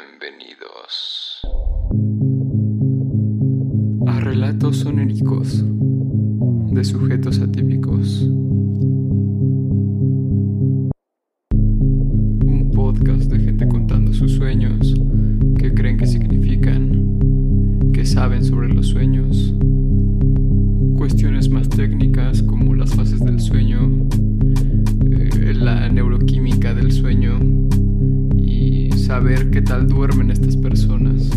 Bienvenidos a relatos sonéricos de sujetos atípicos. Un podcast de gente contando sus sueños, qué creen que significan, qué saben sobre los sueños, cuestiones más técnicas como las fases del saber qué tal duermen estas personas.